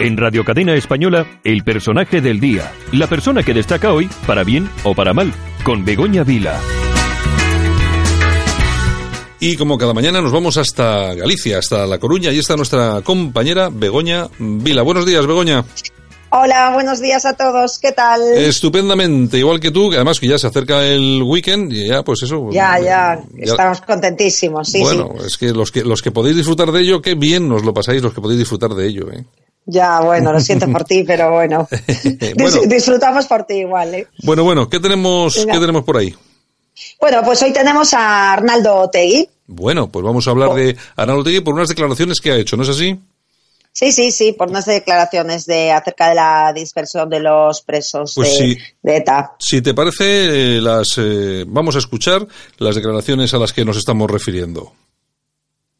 En Radio Cadena Española, el personaje del día. La persona que destaca hoy, para bien o para mal, con Begoña Vila. Y como cada mañana nos vamos hasta Galicia, hasta La Coruña, y está nuestra compañera Begoña Vila. Buenos días, Begoña. Hola, buenos días a todos. ¿Qué tal? Estupendamente, igual que tú, que además que ya se acerca el weekend y ya, pues eso. Ya, ya, estamos contentísimos, sí, Bueno, es que los que los que podéis disfrutar de ello, qué bien nos lo pasáis los que podéis disfrutar de ello, ¿eh? Ya, bueno, lo siento por ti, pero bueno. disfrutamos por ti igual, ¿eh? Bueno, bueno, ¿qué tenemos, ¿qué tenemos por ahí? Bueno, pues hoy tenemos a Arnaldo Otegui. Bueno, pues vamos a hablar oh. de Arnaldo Otegui por unas declaraciones que ha hecho, ¿no es así? Sí, sí, sí, por unas declaraciones de acerca de la dispersión de los presos pues de, ETA. Si te parece, las eh, vamos a escuchar las declaraciones a las que nos estamos refiriendo.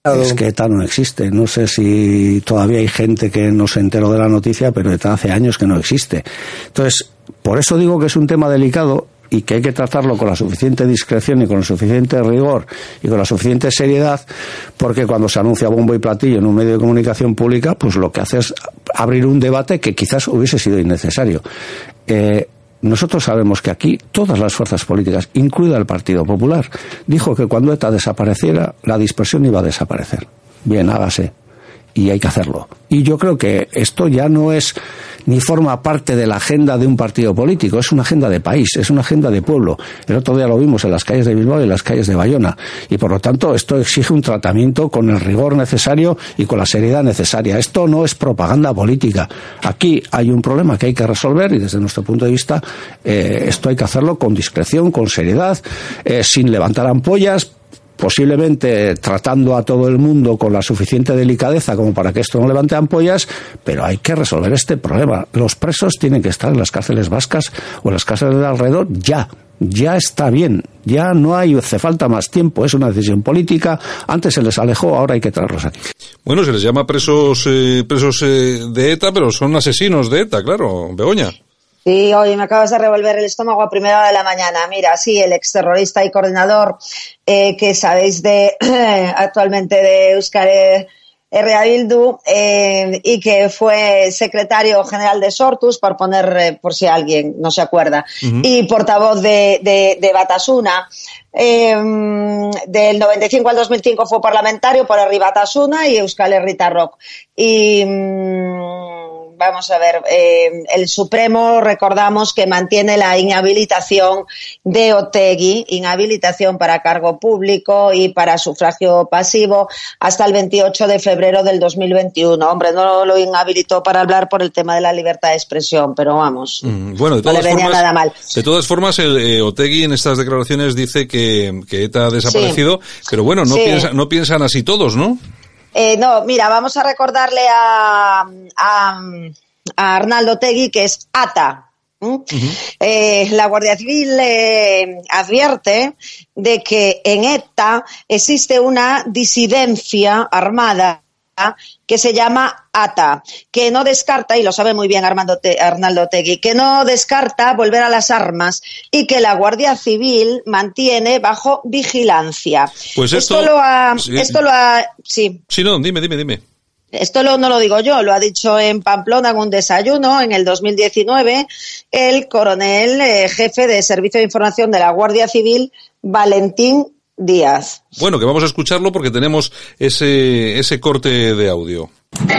Es que ETA no existe. No sé si todavía hay gente que no se enteró de la noticia, pero ETA hace años que no existe. Entonces, por eso digo que es un tema delicado y que hay que tratarlo con la suficiente discreción y con el suficiente rigor y con la suficiente seriedad, porque cuando se anuncia bombo y platillo en un medio de comunicación pública, pues lo que hace es abrir un debate que quizás hubiese sido innecesario. Eh, nosotros sabemos que aquí todas las fuerzas políticas, incluida el Partido Popular, dijo que cuando ETA desapareciera, la dispersión iba a desaparecer. Bien, hágase. Y hay que hacerlo. Y yo creo que esto ya no es ni forma parte de la agenda de un partido político, es una agenda de país, es una agenda de pueblo. El otro día lo vimos en las calles de Bilbao y en las calles de Bayona. Y por lo tanto, esto exige un tratamiento con el rigor necesario y con la seriedad necesaria. Esto no es propaganda política. Aquí hay un problema que hay que resolver y desde nuestro punto de vista eh, esto hay que hacerlo con discreción, con seriedad, eh, sin levantar ampollas, posiblemente tratando a todo el mundo con la suficiente delicadeza como para que esto no levante ampollas, pero hay que resolver este problema. Los presos tienen que estar en las cárceles vascas o en las cárceles de alrededor ya. Ya está bien, ya no hay, hace falta más tiempo, es una decisión política. Antes se les alejó, ahora hay que traerlos aquí. Bueno, se les llama presos, eh, presos eh, de ETA, pero son asesinos de ETA, claro, Begoña. Sí, hoy me acabas de revolver el estómago a primera hora de la mañana. Mira, sí, el exterrorista y coordinador eh, que sabéis de actualmente de Euskal R.A. Bildu eh, y que fue secretario general de Sortus, por poner, eh, por si alguien no se acuerda, y portavoz de, de, Batasuna. del 95 al 2005 fue parlamentario por Herri Batasuna y Euskal Herrita Rock. Y mm, vamos a ver, eh, el Supremo recordamos que mantiene la inhabilitación de Otegui, inhabilitación para cargo público y para sufragio pasivo hasta el 28 de febrero del 2021. Hombre, no lo inhabilitó para hablar por el tema de la libertad de expresión, pero vamos, mm, bueno, de todas no le venía formas, nada mal. De todas formas, el, eh, Otegui en estas declaraciones dice que, que ETA ha desaparecido, pero bueno, no, no piensan así todos, ¿no? Eh, no, mira, vamos a recordarle a, a, Arnaldo Tegui que es ATA. Eh, la Guardia Civil eh, advierte de que en ETA existe una disidencia armada que se llama ATA, que no descarta, y lo sabe muy bien Armando Arnaldo Tegui, que no descarta volver a las armas y que la Guardia Civil mantiene bajo vigilancia. Pues esto, lo ha, esto lo ha, sí. Sí, no, dime, dime, dime. Esto no lo digo yo, lo ha dicho en Pamplona en un desayuno en el 2019 el coronel eh, jefe de Servicio de Información de la Guardia Civil, Valentín Díaz. Bueno, que vamos a escucharlo porque tenemos ese, ese corte de audio.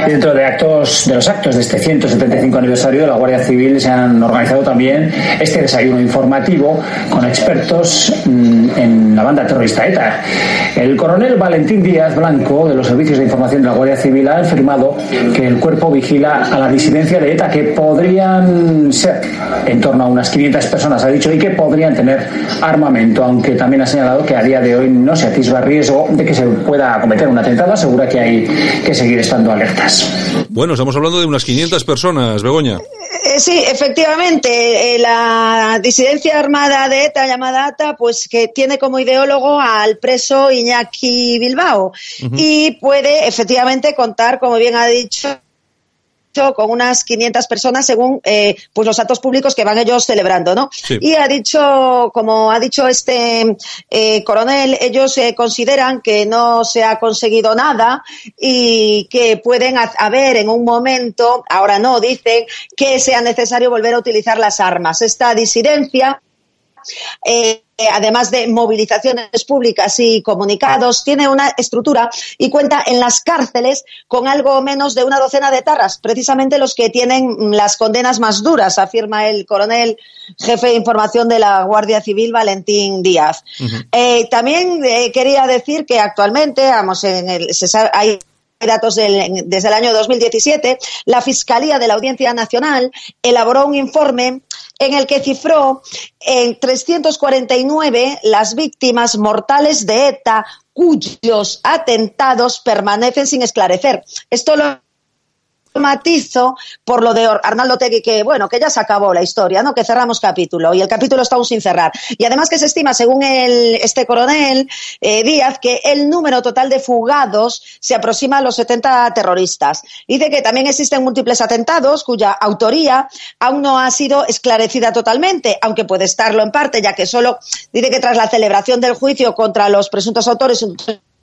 Dentro de actos de los actos de este 175 aniversario de la Guardia Civil se han organizado también este desayuno informativo con expertos mm, en la banda terrorista ETA. El coronel Valentín Díaz Blanco de los servicios de información de la Guardia Civil ha afirmado que el cuerpo vigila a la disidencia de ETA que podrían ser en torno a unas 500 personas ha dicho y que podrían tener armamento, aunque también ha señalado que a día de hoy no se atisba riesgo de que se pueda cometer un atentado, asegura que hay que seguir estando alerta. Bueno, estamos hablando de unas 500 personas, Begoña. Eh, sí, efectivamente, eh, la disidencia armada de ETA, llamada ATA, pues que tiene como ideólogo al preso Iñaki Bilbao. Y puede efectivamente contar, como bien ha dicho, con unas 500 personas según eh, pues los actos públicos que van ellos celebrando, ¿no? Y ha dicho, como ha dicho este eh, coronel, ellos eh, consideran que no se ha conseguido nada y que pueden haber en un momento, ahora no, dicen que sea necesario volver a utilizar las armas. Esta disidencia eh, además de movilizaciones públicas y comunicados, tiene una estructura y cuenta en las cárceles con algo menos de una docena de tarras, precisamente los que tienen las condenas más duras, afirma el coronel jefe de información de la Guardia Civil, Valentín Díaz. Eh, también eh, quería decir que actualmente, vamos, en el, hay datos desde el año 2017, la Fiscalía de la Audiencia Nacional elaboró un informe en el que cifró en 349 las víctimas mortales de ETA cuyos atentados permanecen sin esclarecer. Esto lo matizo por lo de Arnaldo Tegui, que bueno, que ya se acabó la historia, ¿no? Que cerramos capítulo y el capítulo está aún sin cerrar. Y además que se estima, según el, este coronel eh, Díaz, que el número total de fugados se aproxima a los 70 terroristas. Dice que también existen múltiples atentados cuya autoría aún no ha sido esclarecida totalmente, aunque puede estarlo en parte, ya que solo dice que tras la celebración del juicio contra los presuntos autores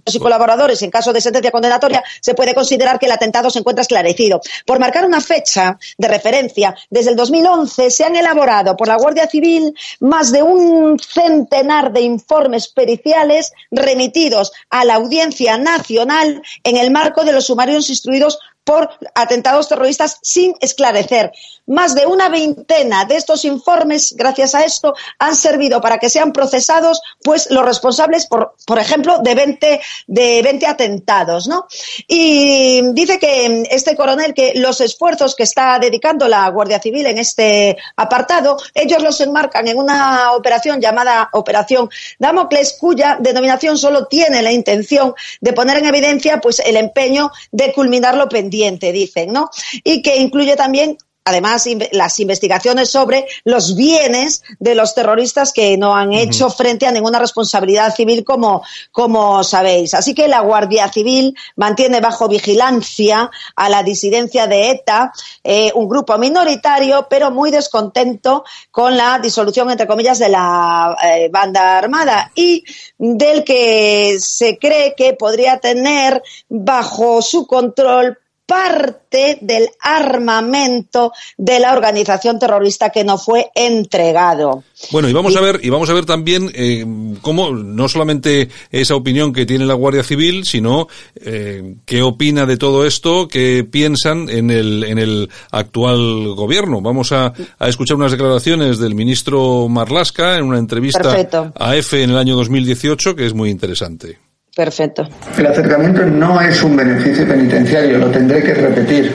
y colaboradores en caso de sentencia condenatoria, se puede considerar que el atentado se encuentra esclarecido. Por marcar una fecha de referencia, desde el 2011 se han elaborado por la Guardia Civil más de un centenar de informes periciales remitidos a la Audiencia Nacional en el marco de los sumarios instruidos por atentados terroristas sin esclarecer. Más de una veintena de estos informes, gracias a esto, han servido para que sean procesados pues los responsables, por, por ejemplo, de 20, de 20 atentados. ¿no? Y dice que este coronel que los esfuerzos que está dedicando la Guardia Civil en este apartado, ellos los enmarcan en una operación llamada Operación Damocles, cuya denominación solo tiene la intención de poner en evidencia pues el empeño de culminar lo pendiente dicen, ¿no? Y que incluye también además las investigaciones sobre los bienes de los terroristas que no han hecho frente a ninguna responsabilidad civil como, como sabéis. Así que la Guardia Civil mantiene bajo vigilancia a la disidencia de ETA, eh, un grupo minoritario pero muy descontento con la disolución entre comillas de la eh, banda armada y del que se cree que podría tener bajo su control parte del armamento de la organización terrorista que no fue entregado. Bueno, y vamos a ver, y vamos a ver también eh, cómo no solamente esa opinión que tiene la Guardia Civil, sino eh, qué opina de todo esto, qué piensan en el en el actual gobierno. Vamos a, a escuchar unas declaraciones del ministro Marlasca en una entrevista a EFE en el año 2018 que es muy interesante. Perfecto. El acercamiento no es un beneficio penitenciario, lo tendré que repetir.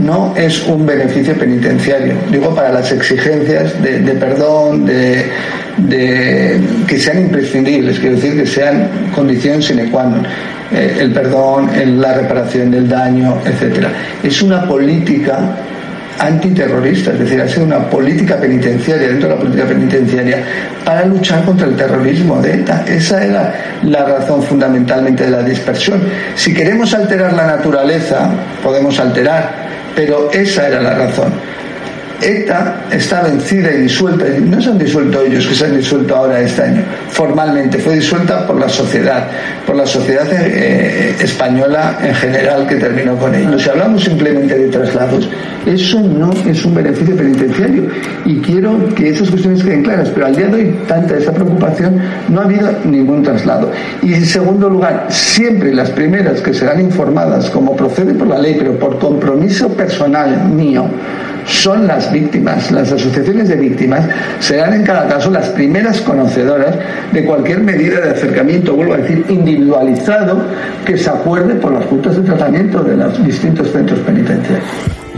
No es un beneficio penitenciario. Digo, para las exigencias de, perdón, de, que sean imprescindibles, quiero decir que sean condiciones sine qua non. Eh, el perdón, la reparación del daño, etcétera. Es una política antiterrorista, es decir, ha sido una política penitenciaria, dentro de la política penitenciaria, para luchar contra el terrorismo de ETA. Esa era la razón fundamentalmente de la dispersión. Si queremos alterar la naturaleza, podemos alterar, pero esa era la razón. ETA está vencida y disuelta, no se han disuelto ellos que se han disuelto ahora este año, formalmente, fue disuelta por la sociedad, por la sociedad eh, española en general que terminó con ellos. Si hablamos simplemente de traslados, eso no es un beneficio penitenciario y quiero que esas cuestiones queden claras, pero al día de hoy, tanta esa preocupación, no ha habido ningún traslado. Y en segundo lugar, siempre las primeras que serán informadas, como procede por la ley, pero por compromiso personal mío, son las víctimas. Las asociaciones de víctimas serán en cada caso las primeras conocedoras de cualquier medida de acercamiento, vuelvo a decir, individualizado que se acuerde por las juntas de tratamiento de los distintos centros penitenciarios.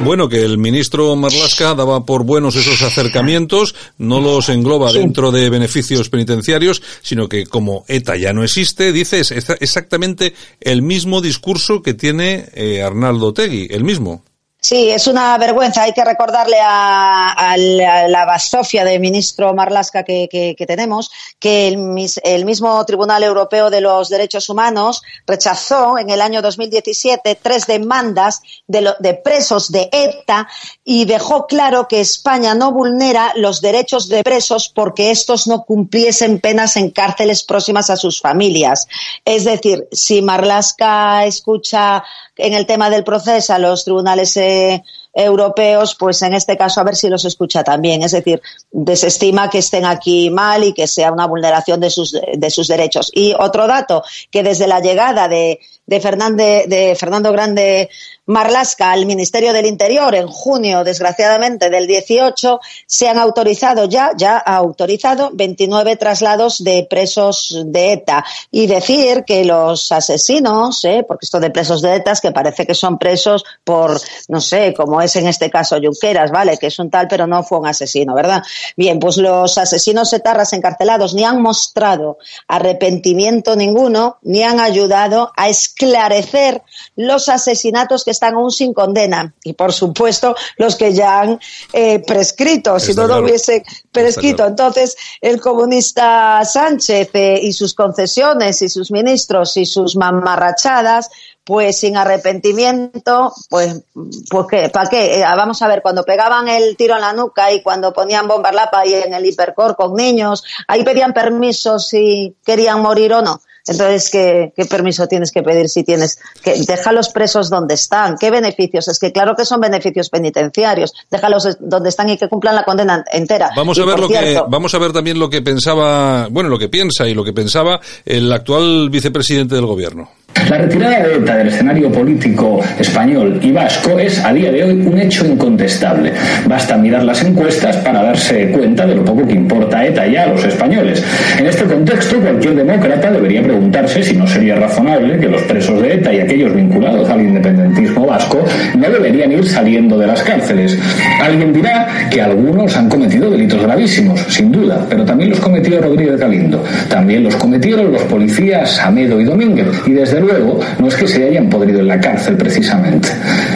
Bueno, que el ministro Marlasca daba por buenos esos acercamientos, no los engloba dentro de beneficios penitenciarios, sino que como ETA ya no existe, dice exactamente el mismo discurso que tiene eh, Arnaldo Tegui, el mismo. Sí, es una vergüenza. Hay que recordarle a, la basofia de ministro Marlasca que, tenemos que el, mismo Tribunal Europeo de los Derechos Humanos rechazó en el año 2017 tres demandas de, de presos de ETA y dejó claro que España no vulnera los derechos de presos porque estos no cumpliesen penas en cárceles próximas a sus familias. Es decir, si Marlasca escucha en el tema del proceso a los tribunales eh, europeos, pues en este caso a ver si los escucha también. Es decir, desestima que estén aquí mal y que sea una vulneración de sus, de sus derechos. Y otro dato, que desde la llegada de, de, de Fernando Grande Marlasca al Ministerio del Interior en junio, desgraciadamente, del 18, se han autorizado ya, ya ha autorizado 29 traslados de presos de ETA. Y decir que los asesinos, ¿eh? porque esto de presos de ETA es que parece que son presos por, no sé, como es en este caso Junqueras, ¿vale? Que es un tal, pero no fue un asesino, ¿verdad? Bien, pues los asesinos etarras encarcelados ni han mostrado arrepentimiento ninguno, ni han ayudado a esclarecer los asesinatos que están aún sin condena. Y por supuesto, los que ya han eh, prescrito, si no lo hubiese prescrito. Entonces, el comunista Sánchez eh, y sus concesiones y sus ministros y sus mamarrachadas pues sin arrepentimiento, pues, pues qué, ¿para qué? Eh, vamos a ver, cuando pegaban el tiro en la nuca y cuando ponían bombas lapa y en el hipercor con niños, ahí pedían permiso si querían morir o no. Entonces, ¿qué, permiso tienes que pedir si tienes que déjalos presos donde están? ¿Qué beneficios? Es que claro que son beneficios penitenciarios. Déjalos donde están y que cumplan la condena entera. Vamos a ver lo que vamos a ver también lo que pensaba, bueno, lo que piensa y lo que pensaba el actual vicepresidente del gobierno. La retirada de ETA del escenario político español y vasco es a día de hoy un hecho incontestable. Basta mirar las encuestas para darse cuenta de lo poco que importa ETA ya a los españoles. En este contexto, cualquier demócrata debería preguntarse si no sería razonable que los presos de ETA y aquellos vinculados al independentismo vasco no deberían ir saliendo de las cárceles. Alguien dirá que algunos han cometido delitos gravísimos, sin duda, pero también los cometió Rodríguez Galindo. También los cometieron los policías Amedo y Domínguez. Y desde luego, no es que se hayan podrido en la cárcel precisamente.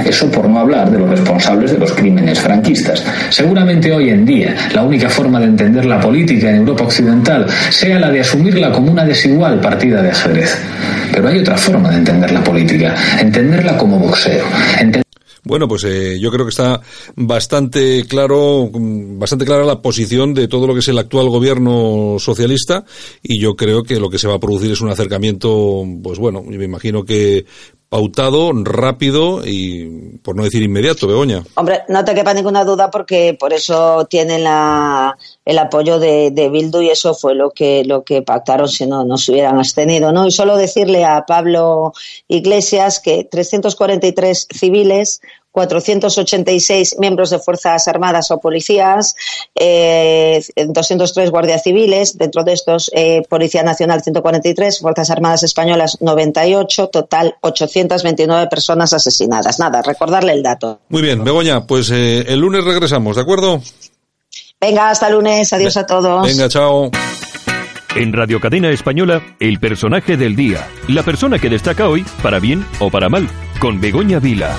Eso por no hablar de los responsables de los crímenes franquistas. Seguramente hoy en día la única forma de entender la política en Europa Occidental sea la de asumirla como una desigual partida de ajedrez. Pero hay otra forma de entender la política, entenderla como boxeo. Bueno, pues eh, yo creo que está bastante claro, bastante clara la posición de todo lo que es el actual gobierno socialista y yo creo que lo que se va a producir es un acercamiento, pues bueno, me imagino que pautado, rápido y, por no decir inmediato, Begoña. Hombre, no te quepa ninguna duda porque por eso tienen la, el apoyo de, de, Bildu y eso fue lo que, lo que pactaron si no, no se hubieran abstenido, ¿no? Y solo decirle a Pablo Iglesias que 343 civiles 486 miembros de Fuerzas Armadas o policías, eh, 203 guardias civiles, dentro de estos eh, Policía Nacional 143, Fuerzas Armadas Españolas 98, total 829 personas asesinadas. Nada, recordarle el dato. Muy bien, Begoña, pues eh, el lunes regresamos, ¿de acuerdo? Venga, hasta lunes, adiós a todos. Venga, chao. En Radio Cadena Española, el personaje del día, la persona que destaca hoy, para bien o para mal, con Begoña Vila.